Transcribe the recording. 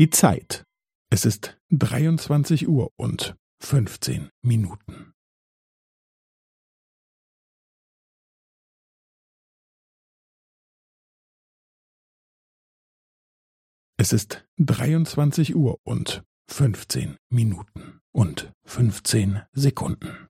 Die Zeit. Es ist 23 Uhr und 15 Minuten. Es ist 23 Uhr und 15 Minuten und 15 Sekunden.